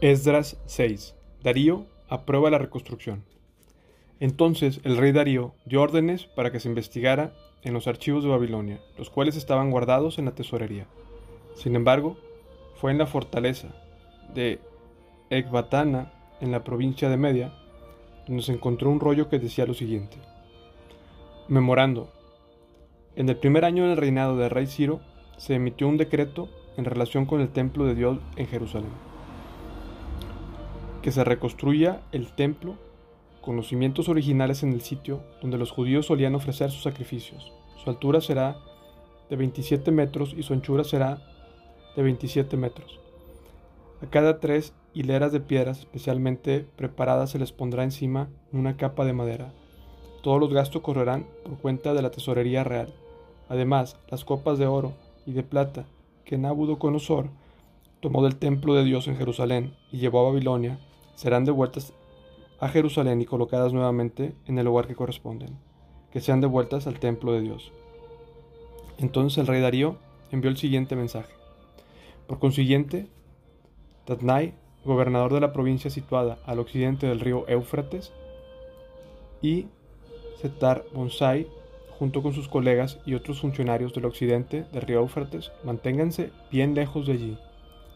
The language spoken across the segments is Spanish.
Esdras 6. Darío aprueba la reconstrucción. Entonces el rey Darío dio órdenes para que se investigara en los archivos de Babilonia, los cuales estaban guardados en la tesorería. Sin embargo, fue en la fortaleza de Ecbatana, en la provincia de Media, donde se encontró un rollo que decía lo siguiente. Memorando. En el primer año del reinado del rey Ciro, se emitió un decreto en relación con el templo de Dios en Jerusalén. Que se reconstruya el templo con los cimientos originales en el sitio donde los judíos solían ofrecer sus sacrificios. Su altura será de 27 metros y su anchura será de 27 metros. A cada tres hileras de piedras especialmente preparadas se les pondrá encima una capa de madera. Todos los gastos correrán por cuenta de la tesorería real. Además, las copas de oro y de plata que Nabucodonosor tomó del templo de Dios en Jerusalén y llevó a Babilonia serán devueltas a Jerusalén y colocadas nuevamente en el lugar que corresponden, que sean devueltas al templo de Dios. Entonces el rey Darío envió el siguiente mensaje. Por consiguiente, Tatnai, gobernador de la provincia situada al occidente del río Éufrates, y Setar Bonsai, junto con sus colegas y otros funcionarios del occidente del río Éufrates, manténganse bien lejos de allí.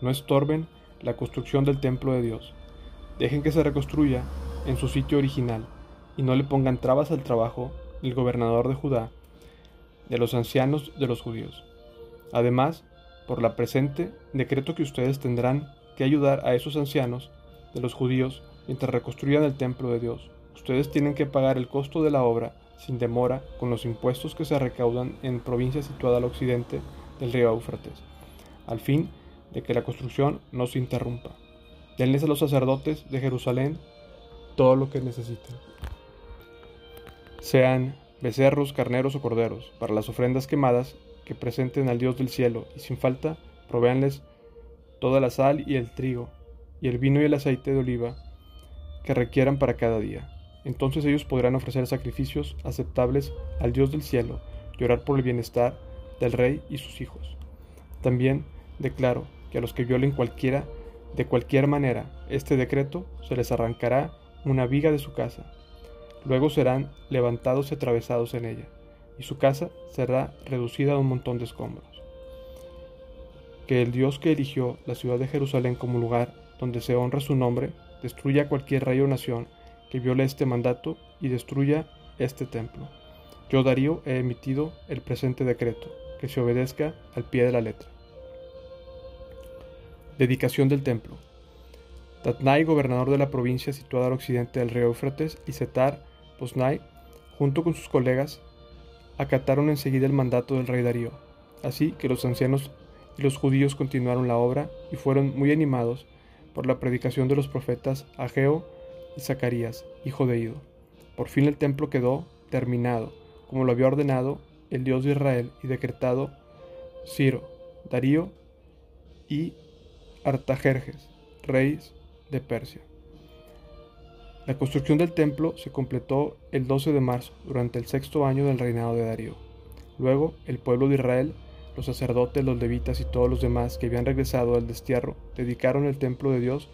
No estorben la construcción del templo de Dios. Dejen que se reconstruya en su sitio original y no le pongan trabas al trabajo del gobernador de Judá, de los ancianos de los judíos. Además, por la presente decreto que ustedes tendrán que ayudar a esos ancianos de los judíos mientras reconstruyan el templo de Dios. Ustedes tienen que pagar el costo de la obra sin demora con los impuestos que se recaudan en provincias situadas al occidente del río Éufrates, al fin de que la construcción no se interrumpa. Denles a los sacerdotes de Jerusalén todo lo que necesiten. Sean becerros, carneros o corderos, para las ofrendas quemadas que presenten al Dios del cielo, y sin falta provéanles toda la sal y el trigo, y el vino y el aceite de oliva que requieran para cada día. Entonces ellos podrán ofrecer sacrificios aceptables al Dios del cielo y orar por el bienestar del rey y sus hijos. También declaro que a los que violen cualquiera, de cualquier manera, este decreto, se les arrancará una viga de su casa. Luego serán levantados y atravesados en ella, y su casa será reducida a un montón de escombros. Que el Dios que eligió la ciudad de Jerusalén como lugar donde se honra su nombre, destruya cualquier rey o nación que viole este mandato y destruya este templo. Yo, Darío, he emitido el presente decreto, que se obedezca al pie de la letra. Dedicación del templo. Tatnai, gobernador de la provincia situada al occidente del río Éufrates, y Setar, Bosnai, junto con sus colegas, acataron enseguida el mandato del rey Darío. Así que los ancianos y los judíos continuaron la obra y fueron muy animados por la predicación de los profetas Ageo y Zacarías, hijo de Ido. Por fin el templo quedó terminado, como lo había ordenado el Dios de Israel y decretado Ciro, Darío y Artajerjes, reyes de Persia. La construcción del templo se completó el 12 de marzo, durante el sexto año del reinado de Darío. Luego, el pueblo de Israel, los sacerdotes, los levitas y todos los demás que habían regresado del destierro, dedicaron el templo de Dios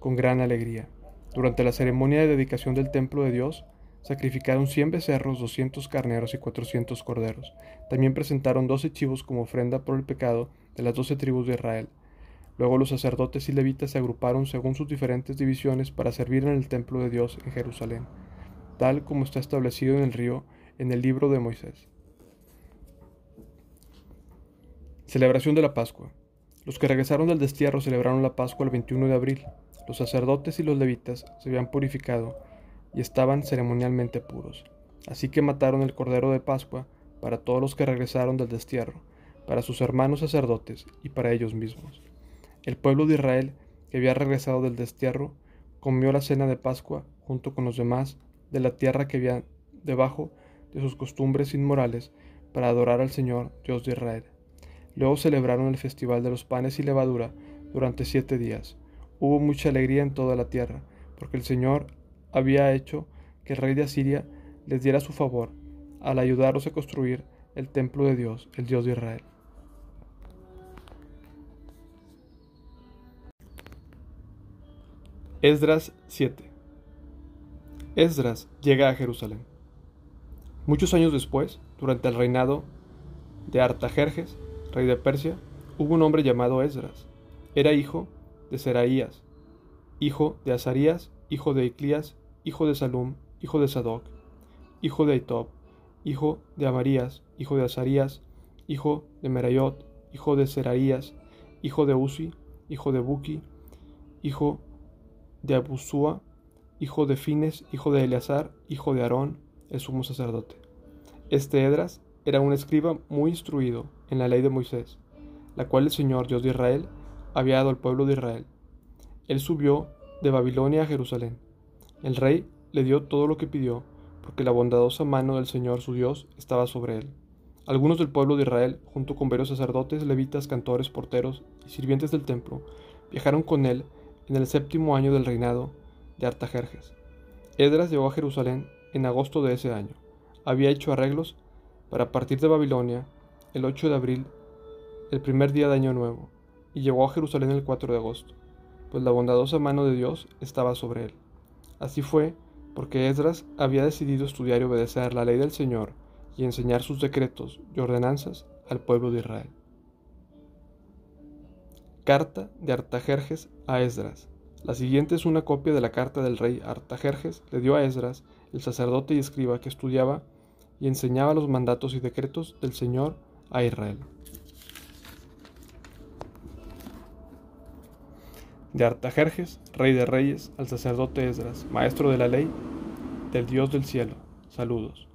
con gran alegría. Durante la ceremonia de dedicación del templo de Dios, sacrificaron 100 becerros, 200 carneros y 400 corderos. También presentaron 12 chivos como ofrenda por el pecado de las 12 tribus de Israel. Luego los sacerdotes y levitas se agruparon según sus diferentes divisiones para servir en el templo de Dios en Jerusalén, tal como está establecido en el río en el libro de Moisés. Celebración de la Pascua. Los que regresaron del destierro celebraron la Pascua el 21 de abril. Los sacerdotes y los levitas se habían purificado y estaban ceremonialmente puros. Así que mataron el cordero de Pascua para todos los que regresaron del destierro, para sus hermanos sacerdotes y para ellos mismos. El pueblo de Israel, que había regresado del destierro, comió la cena de Pascua junto con los demás de la tierra que había debajo de sus costumbres inmorales para adorar al Señor, Dios de Israel. Luego celebraron el festival de los panes y levadura durante siete días. Hubo mucha alegría en toda la tierra, porque el Señor había hecho que el rey de Asiria les diera su favor. al ayudarlos a construir el templo de Dios, el Dios de Israel. Esdras 7 Esdras llega a Jerusalén. Muchos años después, durante el reinado de Artajerjes, rey de Persia, hubo un hombre llamado Esdras. Era hijo de Seraías, hijo de Azarías, hijo de Iclías, hijo de Salum, hijo de Sadoc, hijo de Aitob, hijo de Amarías, hijo de Azarías, hijo de Merayot, hijo de Seraías, hijo de Uzi, hijo de Buki, hijo de Abusúa, hijo de Fines, hijo de Eleazar, hijo de Aarón, el sumo sacerdote. Este Edras era un escriba muy instruido en la ley de Moisés, la cual el Señor Dios de Israel había dado al pueblo de Israel. Él subió de Babilonia a Jerusalén. El rey le dio todo lo que pidió, porque la bondadosa mano del Señor su Dios estaba sobre él. Algunos del pueblo de Israel, junto con varios sacerdotes, levitas, cantores, porteros y sirvientes del templo, viajaron con él en el séptimo año del reinado de Artajerjes. Edras llegó a Jerusalén en agosto de ese año. Había hecho arreglos para partir de Babilonia el 8 de abril, el primer día de Año Nuevo, y llegó a Jerusalén el 4 de agosto, pues la bondadosa mano de Dios estaba sobre él. Así fue porque Esdras había decidido estudiar y obedecer la ley del Señor y enseñar sus decretos y ordenanzas al pueblo de Israel. Carta de Artajerjes a Esdras. La siguiente es una copia de la carta del rey Artajerjes le dio a Esdras, el sacerdote y escriba que estudiaba y enseñaba los mandatos y decretos del Señor a Israel. De Artajerjes, rey de reyes, al sacerdote Esdras, maestro de la ley, del Dios del cielo, saludos.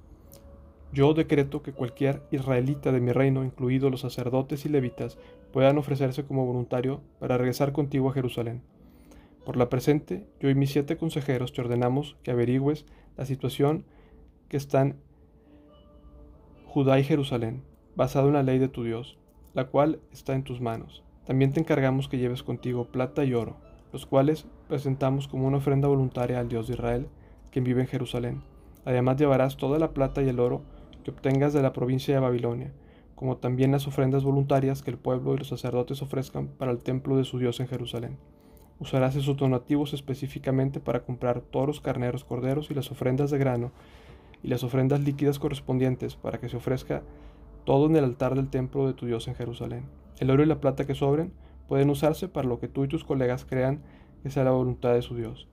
Yo decreto que cualquier israelita de mi reino, incluidos los sacerdotes y levitas, puedan ofrecerse como voluntario para regresar contigo a Jerusalén. Por la presente, yo y mis siete consejeros te ordenamos que averigües la situación que están Judá y Jerusalén, basado en la ley de tu Dios, la cual está en tus manos. También te encargamos que lleves contigo plata y oro, los cuales presentamos como una ofrenda voluntaria al Dios de Israel, quien vive en Jerusalén. Además llevarás toda la plata y el oro que obtengas de la provincia de Babilonia, como también las ofrendas voluntarias que el pueblo y los sacerdotes ofrezcan para el templo de su Dios en Jerusalén. Usarás esos donativos específicamente para comprar toros, carneros, corderos y las ofrendas de grano y las ofrendas líquidas correspondientes para que se ofrezca todo en el altar del templo de tu Dios en Jerusalén. El oro y la plata que sobren pueden usarse para lo que tú y tus colegas crean que sea la voluntad de su Dios.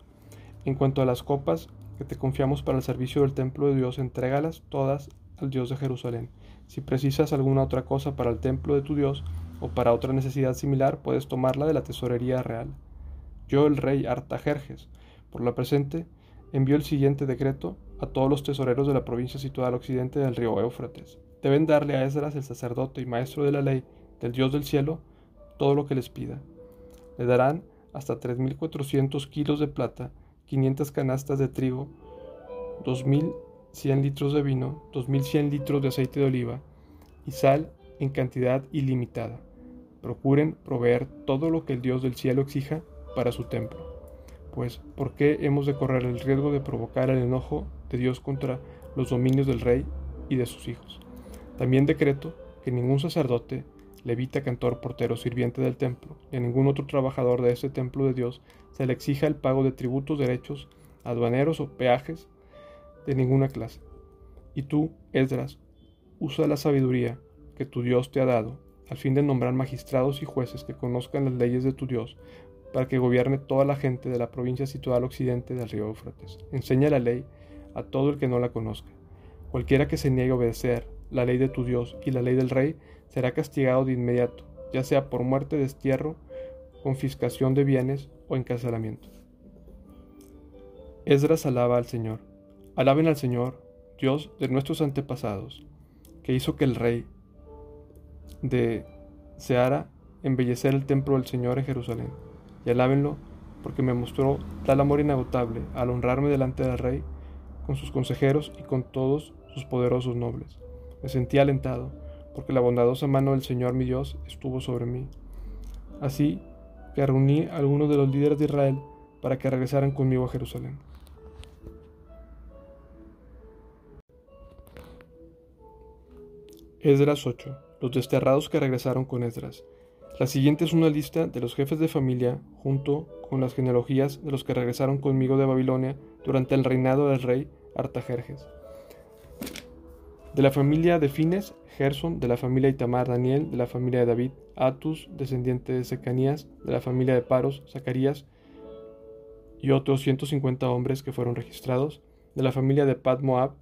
En cuanto a las copas que te confiamos para el servicio del templo de Dios, entrégalas todas al Dios de Jerusalén. Si precisas alguna otra cosa para el templo de tu Dios o para otra necesidad similar, puedes tomarla de la tesorería real. Yo, el rey Artajerjes, por la presente, envío el siguiente decreto a todos los tesoreros de la provincia situada al occidente del río Éufrates. Deben darle a Esdras, el sacerdote y maestro de la ley del Dios del cielo, todo lo que les pida. Le darán hasta 3.400 kilos de plata, 500 canastas de trigo, 2.100 litros de vino, 2.100 litros de aceite de oliva y sal en cantidad ilimitada. Procuren proveer todo lo que el Dios del cielo exija para su templo pues ¿por qué hemos de correr el riesgo de provocar el enojo de Dios contra los dominios del rey y de sus hijos? También decreto que ningún sacerdote, levita, cantor, portero, sirviente del templo, ni a ningún otro trabajador de ese templo de Dios se le exija el pago de tributos, derechos, aduaneros o peajes de ninguna clase. Y tú, Esdras, usa la sabiduría que tu Dios te ha dado, al fin de nombrar magistrados y jueces que conozcan las leyes de tu Dios, para que gobierne toda la gente de la provincia situada al occidente del río Éufrates. Enseña la ley a todo el que no la conozca. Cualquiera que se niegue a obedecer la ley de tu Dios y la ley del rey será castigado de inmediato, ya sea por muerte, destierro, confiscación de bienes o encarcelamiento. Esdras alaba al Señor. Alaben al Señor, Dios de nuestros antepasados, que hizo que el rey de Seara embellecer el templo del Señor en Jerusalén y alábenlo, porque me mostró tal amor inagotable al honrarme delante del rey, con sus consejeros y con todos sus poderosos nobles. Me sentí alentado, porque la bondadosa mano del Señor mi Dios estuvo sobre mí. Así que reuní a algunos de los líderes de Israel para que regresaran conmigo a Jerusalén. Esdras 8. Los desterrados que regresaron con Esdras. La siguiente es una lista de los jefes de familia junto con las genealogías de los que regresaron conmigo de Babilonia durante el reinado del rey Artajerjes. De la familia de Fines, Gerson, de la familia Itamar, Daniel, de la familia de David, Atus, descendiente de Secanías, de la familia de Paros, Zacarías y otros 150 hombres que fueron registrados, de la familia de Pad Moab,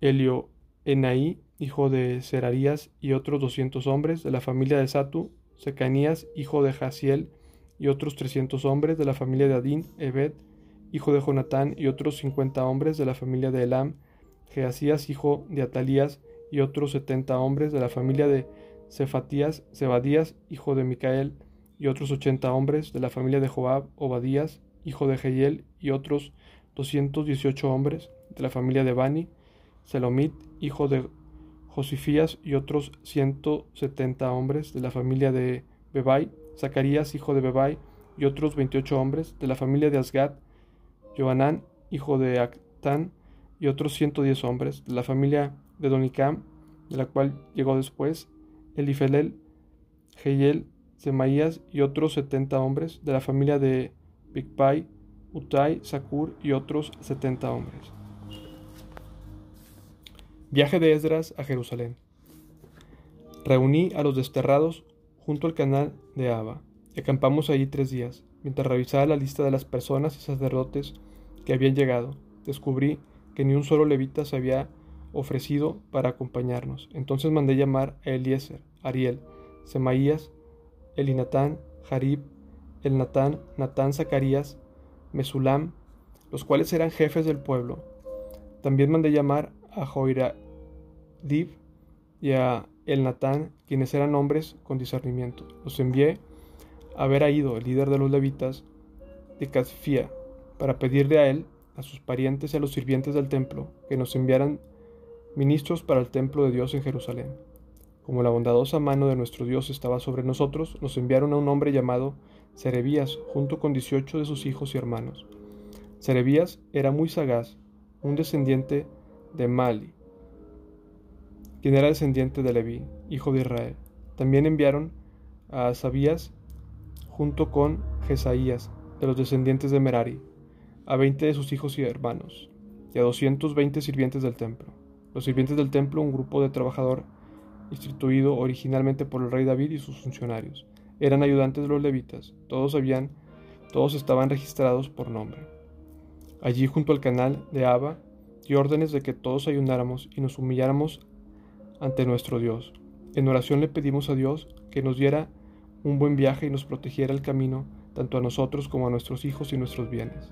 Elio Enaí, hijo de Serarías, y otros doscientos hombres, de la familia de Satu, Secanías, hijo de Jaciel, y otros trescientos hombres, de la familia de Adín, Ebed, hijo de Jonatán, y otros cincuenta hombres, de la familia de Elam, Geasías, hijo de Atalías, y otros setenta hombres, de la familia de Cefatías, Zebadías, hijo de Micael, y otros ochenta hombres, de la familia de Joab, Obadías, hijo de Jehiel, y otros doscientos dieciocho hombres, de la familia de Bani, Selomit, hijo de Josifías, y otros ciento setenta hombres de la familia de Bebai, Zacarías, hijo de Bebai, y otros veintiocho hombres de la familia de Asgad, Joanán, hijo de Actán, y otros ciento diez hombres de la familia de Donicam, de la cual llegó después Elifelel, Jehiel, Semaías y otros setenta hombres de la familia de Bigpai, Utai, Sakur y otros setenta hombres. Viaje de Esdras a Jerusalén. Reuní a los desterrados junto al canal de Abba y acampamos allí tres días. Mientras revisaba la lista de las personas y sacerdotes que habían llegado, descubrí que ni un solo levita se había ofrecido para acompañarnos. Entonces mandé llamar a Eliezer, Ariel, Semaías, Elinatán, Jarib, Elnatán, Natán Zacarías, Mesulam, los cuales eran jefes del pueblo. También mandé llamar a Joiradib y a Elnatán, quienes eran hombres con discernimiento. Los envié a ver a Ido, el líder de los levitas, de Casfía, para pedirle a él, a sus parientes y a los sirvientes del templo, que nos enviaran ministros para el templo de Dios en Jerusalén. Como la bondadosa mano de nuestro Dios estaba sobre nosotros, nos enviaron a un hombre llamado Serebías, junto con dieciocho de sus hijos y hermanos. Serebías era muy sagaz, un descendiente de Mali, quien era descendiente de Leví, hijo de Israel. También enviaron a Sabías junto con Jesaías, de los descendientes de Merari, a veinte de sus hijos y hermanos, y a doscientos veinte sirvientes del templo. Los sirvientes del templo, un grupo de trabajador instituido originalmente por el rey David y sus funcionarios, eran ayudantes de los levitas. Todos habían, todos estaban registrados por nombre. Allí junto al canal de Abba y órdenes de que todos ayunáramos y nos humilláramos ante nuestro Dios. En oración le pedimos a Dios que nos diera un buen viaje y nos protegiera el camino, tanto a nosotros como a nuestros hijos y nuestros bienes.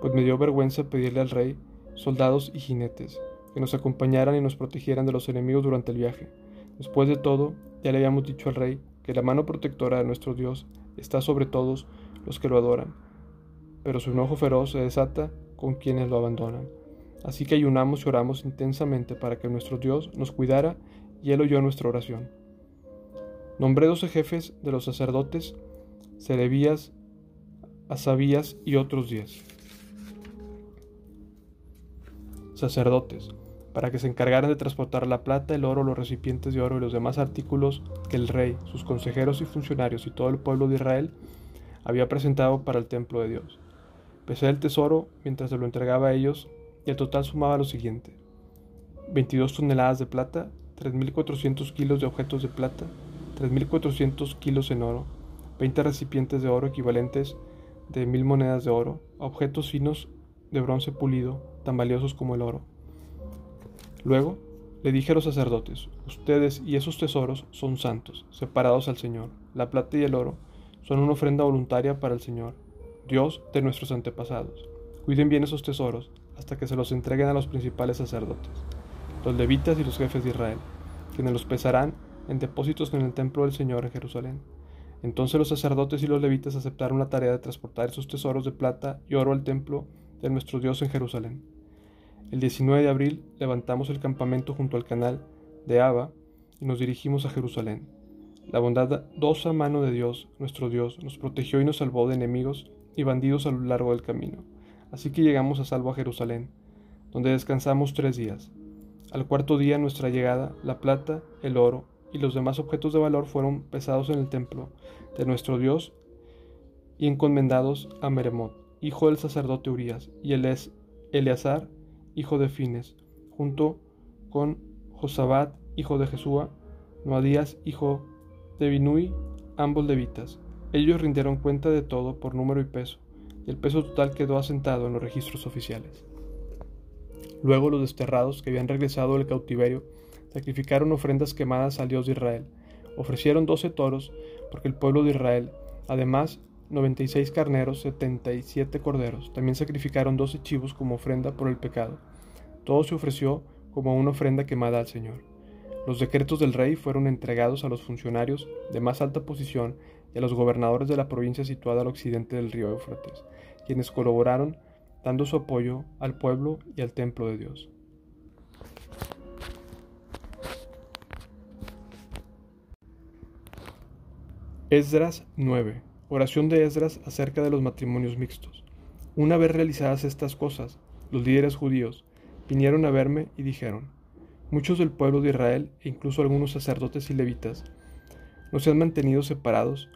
Pues me dio vergüenza pedirle al rey soldados y jinetes, que nos acompañaran y nos protegieran de los enemigos durante el viaje. Después de todo, ya le habíamos dicho al rey que la mano protectora de nuestro Dios está sobre todos los que lo adoran, pero su enojo feroz se desata con quienes lo abandonan. Así que ayunamos y oramos intensamente para que nuestro Dios nos cuidara y Él oyó nuestra oración. Nombré doce jefes de los sacerdotes, Serebías, Asabías y otros diez. Sacerdotes, para que se encargaran de transportar la plata, el oro, los recipientes de oro y los demás artículos que el rey, sus consejeros y funcionarios y todo el pueblo de Israel había presentado para el templo de Dios. Pesé el tesoro mientras se lo entregaba a ellos y el total sumaba lo siguiente. 22 toneladas de plata, 3.400 kilos de objetos de plata, 3.400 kilos en oro, 20 recipientes de oro equivalentes de mil monedas de oro, objetos finos de bronce pulido, tan valiosos como el oro. Luego le dije a los sacerdotes, ustedes y esos tesoros son santos, separados al Señor. La plata y el oro son una ofrenda voluntaria para el Señor, Dios de nuestros antepasados. Cuiden bien esos tesoros hasta que se los entreguen a los principales sacerdotes, los levitas y los jefes de Israel, quienes los pesarán en depósitos en el templo del Señor en Jerusalén. Entonces los sacerdotes y los levitas aceptaron la tarea de transportar esos tesoros de plata y oro al templo de nuestro Dios en Jerusalén. El 19 de abril levantamos el campamento junto al canal de Abba y nos dirigimos a Jerusalén. La bondadosa mano de Dios, nuestro Dios, nos protegió y nos salvó de enemigos y bandidos a lo largo del camino. Así que llegamos a salvo a Jerusalén, donde descansamos tres días. Al cuarto día nuestra llegada, la plata, el oro y los demás objetos de valor fueron pesados en el templo de nuestro Dios y encomendados a Meremot, hijo del sacerdote Urias, y Eleazar, hijo de Fines, junto con Josabat, hijo de Jesúa, Noadías, hijo de Binui, ambos levitas. Ellos rindieron cuenta de todo por número y peso, y el peso total quedó asentado en los registros oficiales. Luego los desterrados que habían regresado del cautiverio sacrificaron ofrendas quemadas al Dios de Israel. Ofrecieron doce toros, porque el pueblo de Israel, además, 96 carneros, 77 corderos. También sacrificaron doce chivos como ofrenda por el pecado. Todo se ofreció como una ofrenda quemada al Señor. Los decretos del rey fueron entregados a los funcionarios de más alta posición y a los gobernadores de la provincia situada al occidente del río Éufrates, quienes colaboraron dando su apoyo al pueblo y al templo de Dios. Esdras 9. Oración de Esdras acerca de los matrimonios mixtos. Una vez realizadas estas cosas, los líderes judíos vinieron a verme y dijeron, muchos del pueblo de Israel e incluso algunos sacerdotes y levitas no se han mantenido separados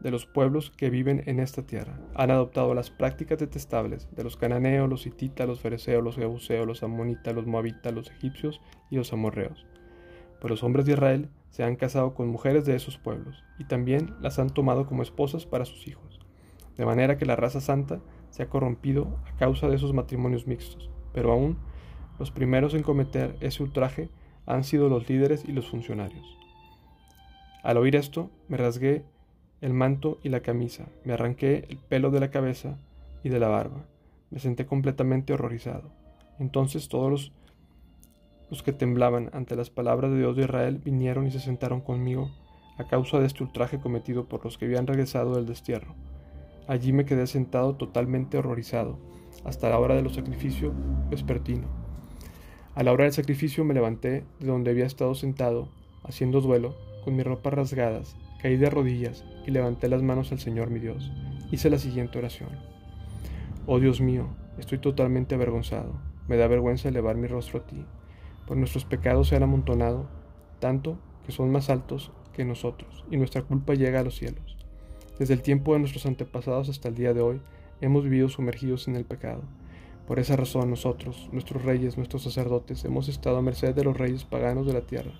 de los pueblos que viven en esta tierra. Han adoptado las prácticas detestables de los cananeos, los hititas, los fereceos, los jebuseos, los amonitas, los moabitas, los egipcios y los amorreos. Pero los hombres de Israel se han casado con mujeres de esos pueblos y también las han tomado como esposas para sus hijos. De manera que la raza santa se ha corrompido a causa de esos matrimonios mixtos. Pero aún los primeros en cometer ese ultraje han sido los líderes y los funcionarios. Al oír esto, me rasgué el manto y la camisa, me arranqué el pelo de la cabeza y de la barba, me senté completamente horrorizado. Entonces todos los, los que temblaban ante las palabras de Dios de Israel vinieron y se sentaron conmigo a causa de este ultraje cometido por los que habían regresado del destierro. Allí me quedé sentado totalmente horrorizado, hasta la hora de los sacrificios vespertino. A la hora del sacrificio me levanté de donde había estado sentado, haciendo duelo, con mis ropas rasgadas Caí de rodillas y levanté las manos al Señor mi Dios. Hice la siguiente oración. Oh Dios mío, estoy totalmente avergonzado. Me da vergüenza elevar mi rostro a ti, pues nuestros pecados se han amontonado, tanto que son más altos que nosotros, y nuestra culpa llega a los cielos. Desde el tiempo de nuestros antepasados hasta el día de hoy, hemos vivido sumergidos en el pecado. Por esa razón nosotros, nuestros reyes, nuestros sacerdotes, hemos estado a merced de los reyes paganos de la tierra.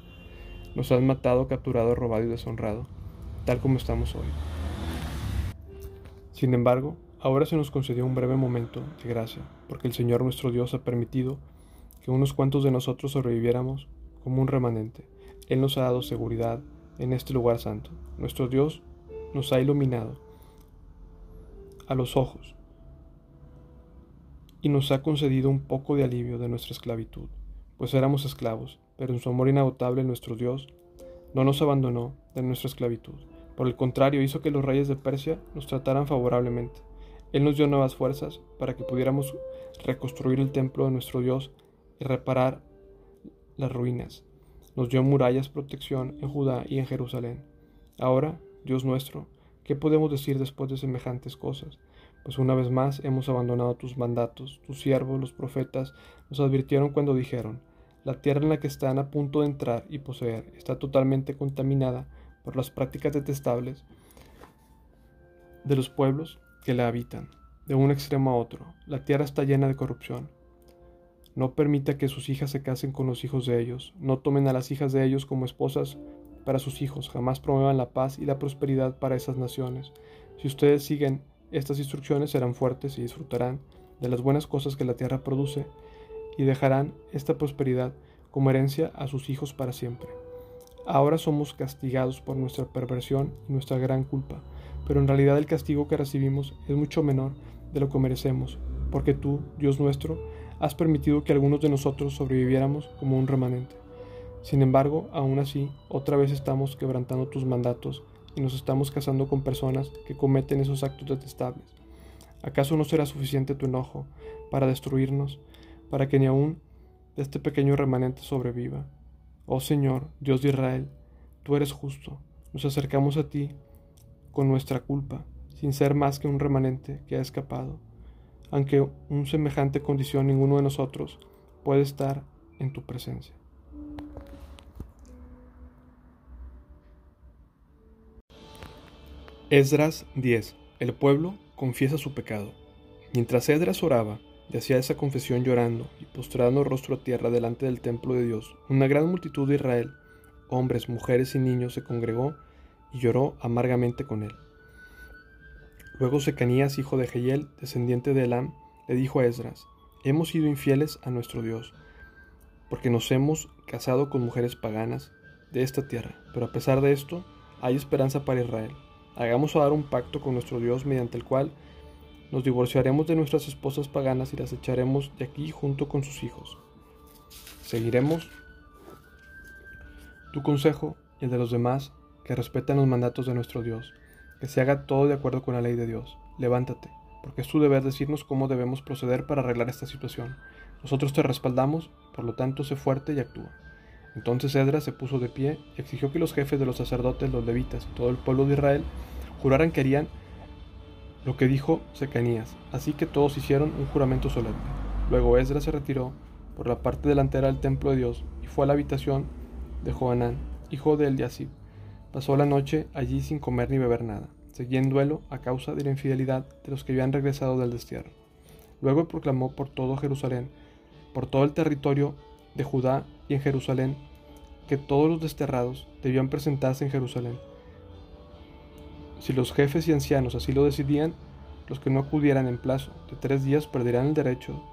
Nos han matado, capturado, robado y deshonrado tal como estamos hoy. Sin embargo, ahora se nos concedió un breve momento de gracia, porque el Señor nuestro Dios ha permitido que unos cuantos de nosotros sobreviviéramos como un remanente. Él nos ha dado seguridad en este lugar santo. Nuestro Dios nos ha iluminado a los ojos y nos ha concedido un poco de alivio de nuestra esclavitud, pues éramos esclavos, pero en su amor inagotable nuestro Dios no nos abandonó de nuestra esclavitud por el contrario, hizo que los reyes de Persia nos trataran favorablemente. Él nos dio nuevas fuerzas para que pudiéramos reconstruir el templo de nuestro Dios y reparar las ruinas. Nos dio murallas protección en Judá y en Jerusalén. Ahora, Dios nuestro, ¿qué podemos decir después de semejantes cosas? Pues una vez más hemos abandonado tus mandatos. Tus siervos, los profetas, nos advirtieron cuando dijeron, la tierra en la que están a punto de entrar y poseer está totalmente contaminada por las prácticas detestables de los pueblos que la habitan, de un extremo a otro. La tierra está llena de corrupción. No permita que sus hijas se casen con los hijos de ellos. No tomen a las hijas de ellos como esposas para sus hijos. Jamás promuevan la paz y la prosperidad para esas naciones. Si ustedes siguen estas instrucciones serán fuertes y disfrutarán de las buenas cosas que la tierra produce y dejarán esta prosperidad como herencia a sus hijos para siempre. Ahora somos castigados por nuestra perversión y nuestra gran culpa, pero en realidad el castigo que recibimos es mucho menor de lo que merecemos, porque tú, Dios nuestro, has permitido que algunos de nosotros sobreviviéramos como un remanente. Sin embargo, aún así, otra vez estamos quebrantando tus mandatos y nos estamos casando con personas que cometen esos actos detestables. ¿Acaso no será suficiente tu enojo para destruirnos, para que ni aún este pequeño remanente sobreviva? Oh Señor, Dios de Israel, tú eres justo. Nos acercamos a ti con nuestra culpa, sin ser más que un remanente que ha escapado. Aunque un semejante condición ninguno de nosotros puede estar en tu presencia. Esdras 10. El pueblo confiesa su pecado. Mientras Esdras oraba y hacía esa confesión llorando y postrando rostro a tierra delante del templo de Dios, una gran multitud de Israel, hombres, mujeres y niños, se congregó y lloró amargamente con él. Luego Secanías, hijo de Jehiel, descendiente de Elam, le dijo a Esdras, Hemos sido infieles a nuestro Dios, porque nos hemos casado con mujeres paganas de esta tierra, pero a pesar de esto, hay esperanza para Israel. Hagamos ahora un pacto con nuestro Dios mediante el cual nos divorciaremos de nuestras esposas paganas y las echaremos de aquí junto con sus hijos. Seguiremos tu consejo y el de los demás que respetan los mandatos de nuestro Dios, que se haga todo de acuerdo con la ley de Dios. Levántate, porque es tu deber decirnos cómo debemos proceder para arreglar esta situación. Nosotros te respaldamos, por lo tanto sé fuerte y actúa. Entonces Edra se puso de pie y exigió que los jefes de los sacerdotes, los levitas y todo el pueblo de Israel juraran que harían lo que dijo Secanías. Así que todos hicieron un juramento solemne. Luego Esdras se retiró por la parte delantera del templo de Dios y fue a la habitación de Joanán, hijo de Eliasib. Pasó la noche allí sin comer ni beber nada. Seguía en duelo a causa de la infidelidad de los que habían regresado del destierro. Luego proclamó por todo Jerusalén, por todo el territorio de Judá y en Jerusalén, que todos los desterrados debían presentarse en Jerusalén. Si los jefes y ancianos así lo decidían, los que no acudieran en plazo de tres días perderían el derecho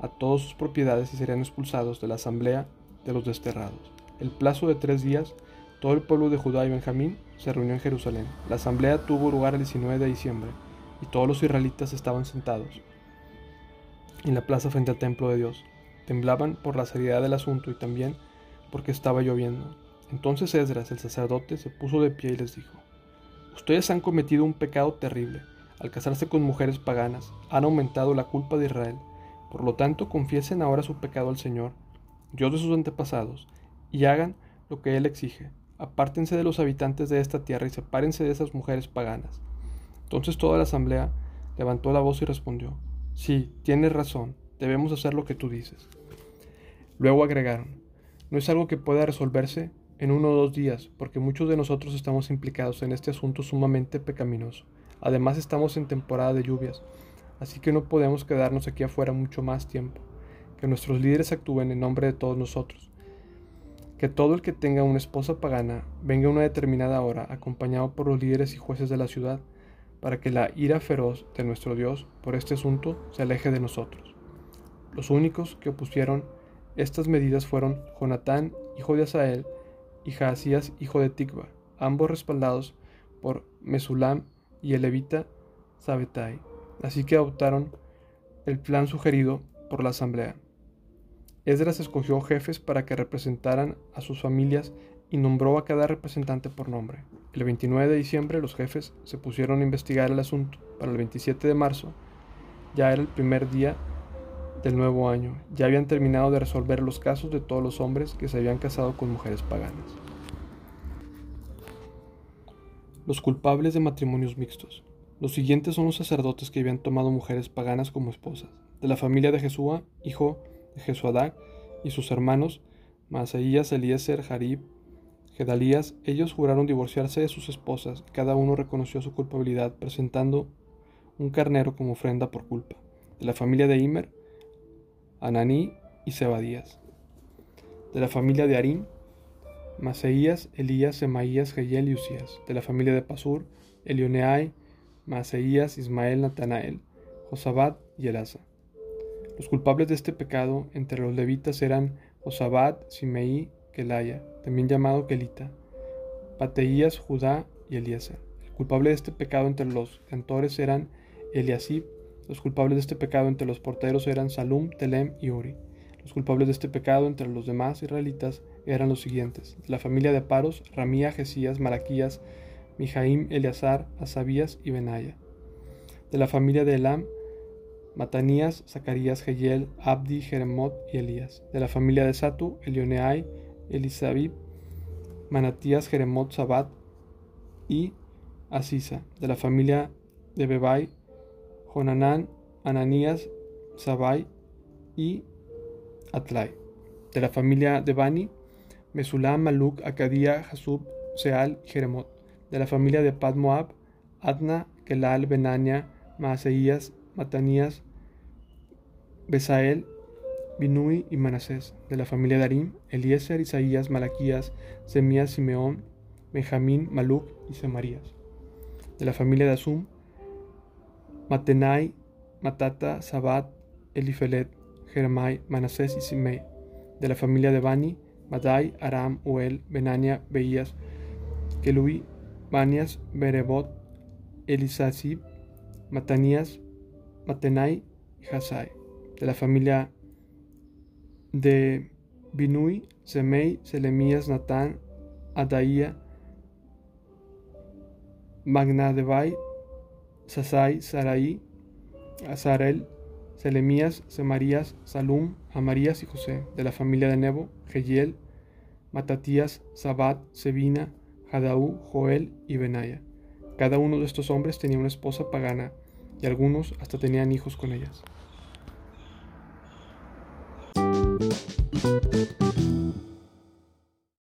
a todas sus propiedades y serían expulsados de la asamblea de los desterrados. El plazo de tres días, todo el pueblo de Judá y Benjamín se reunió en Jerusalén. La asamblea tuvo lugar el 19 de diciembre y todos los israelitas estaban sentados en la plaza frente al templo de Dios. Temblaban por la seriedad del asunto y también porque estaba lloviendo. Entonces Esdras, el sacerdote, se puso de pie y les dijo, Ustedes han cometido un pecado terrible. Al casarse con mujeres paganas, han aumentado la culpa de Israel. Por lo tanto, confiesen ahora su pecado al Señor, Dios de sus antepasados, y hagan lo que Él exige. Apártense de los habitantes de esta tierra y sepárense de esas mujeres paganas. Entonces toda la asamblea levantó la voz y respondió, Sí, tienes razón, debemos hacer lo que tú dices. Luego agregaron, no es algo que pueda resolverse en uno o dos días, porque muchos de nosotros estamos implicados en este asunto sumamente pecaminoso. Además estamos en temporada de lluvias, así que no podemos quedarnos aquí afuera mucho más tiempo. Que nuestros líderes actúen en nombre de todos nosotros. Que todo el que tenga una esposa pagana venga a una determinada hora, acompañado por los líderes y jueces de la ciudad, para que la ira feroz de nuestro Dios por este asunto se aleje de nosotros. Los únicos que opusieron estas medidas fueron Jonatán, hijo de Asael, y Jaasías, hijo de Tikva, ambos respaldados por Mesulam y el levita Sabetai. Así que adoptaron el plan sugerido por la asamblea. Esdras escogió jefes para que representaran a sus familias y nombró a cada representante por nombre. El 29 de diciembre los jefes se pusieron a investigar el asunto. Para el 27 de marzo ya era el primer día del nuevo año. Ya habían terminado de resolver los casos de todos los hombres que se habían casado con mujeres paganas. Los culpables de matrimonios mixtos. Los siguientes son los sacerdotes que habían tomado mujeres paganas como esposas. De la familia de Jesúa, hijo de Jesuadac, y sus hermanos, Maaseías, Eliezer, Jarib, Gedalías, ellos juraron divorciarse de sus esposas, cada uno reconoció su culpabilidad presentando un carnero como ofrenda por culpa. De la familia de Imer, Ananí y Zebadías. De la familia de Arim, Maseías, Elías, Semaías, Geyel y Usías. De la familia de Pasur, Elioneai, Maseías, Ismael, Natanael, Josabat y Elasa. Los culpables de este pecado entre los levitas eran Josabat, Simeí, Kelaya, también llamado Kelita, Pateías, Judá y Eliezer. El culpable de este pecado entre los cantores eran Eliasib. Los culpables de este pecado entre los porteros eran Salum, Telem y Uri. Los culpables de este pecado entre los demás israelitas eran los siguientes: la familia de Paros, Ramía, Jesías, Malaquías, Mijaim, Eleazar, Asabías y Benaya. De la familia de Elam, Matanías, Zacarías, Geyel, Abdi, Jeremot y Elías. De la familia de Satu, Elioneai, Elisabib, Manatías, Jeremot, Sabat y Asisa. De la familia de Bebai, Jonanán, Ananías, Sabai y Atlai. De la familia de Bani, Mesulam, Maluk, Acadía, Hasub, Seal y Jeremot. De la familia de Padmoab, Adna, Kelal, Benania, Maaseías, Matanías, Besael, Binui y Manasés. De la familia de Arim, Eliezer, Isaías, Malaquías, Semías, Simeón, Benjamín, Maluk y Semarías. De la familia de Asum, Matenai, Matata, Sabat, Elifelet, Jeremai, Manasés y Simei. De la familia de Bani, Madai, Aram, Uel, Benania, Beías, Kelui, Banias, Berebot, Elisasib, Matanías, Matenai y Hasai. De la familia de Binui, Semei, Selemías, Natán, Adaía, Magnadebai, Sasai, Sarai, Azarel, Selemías, Semarías, Salum, Amarías y José, de la familia de Nebo, Jehiel, Matatías, Sabat, Sebina, Hadaú, Joel y Benaya. Cada uno de estos hombres tenía una esposa pagana y algunos hasta tenían hijos con ellas. Thank you.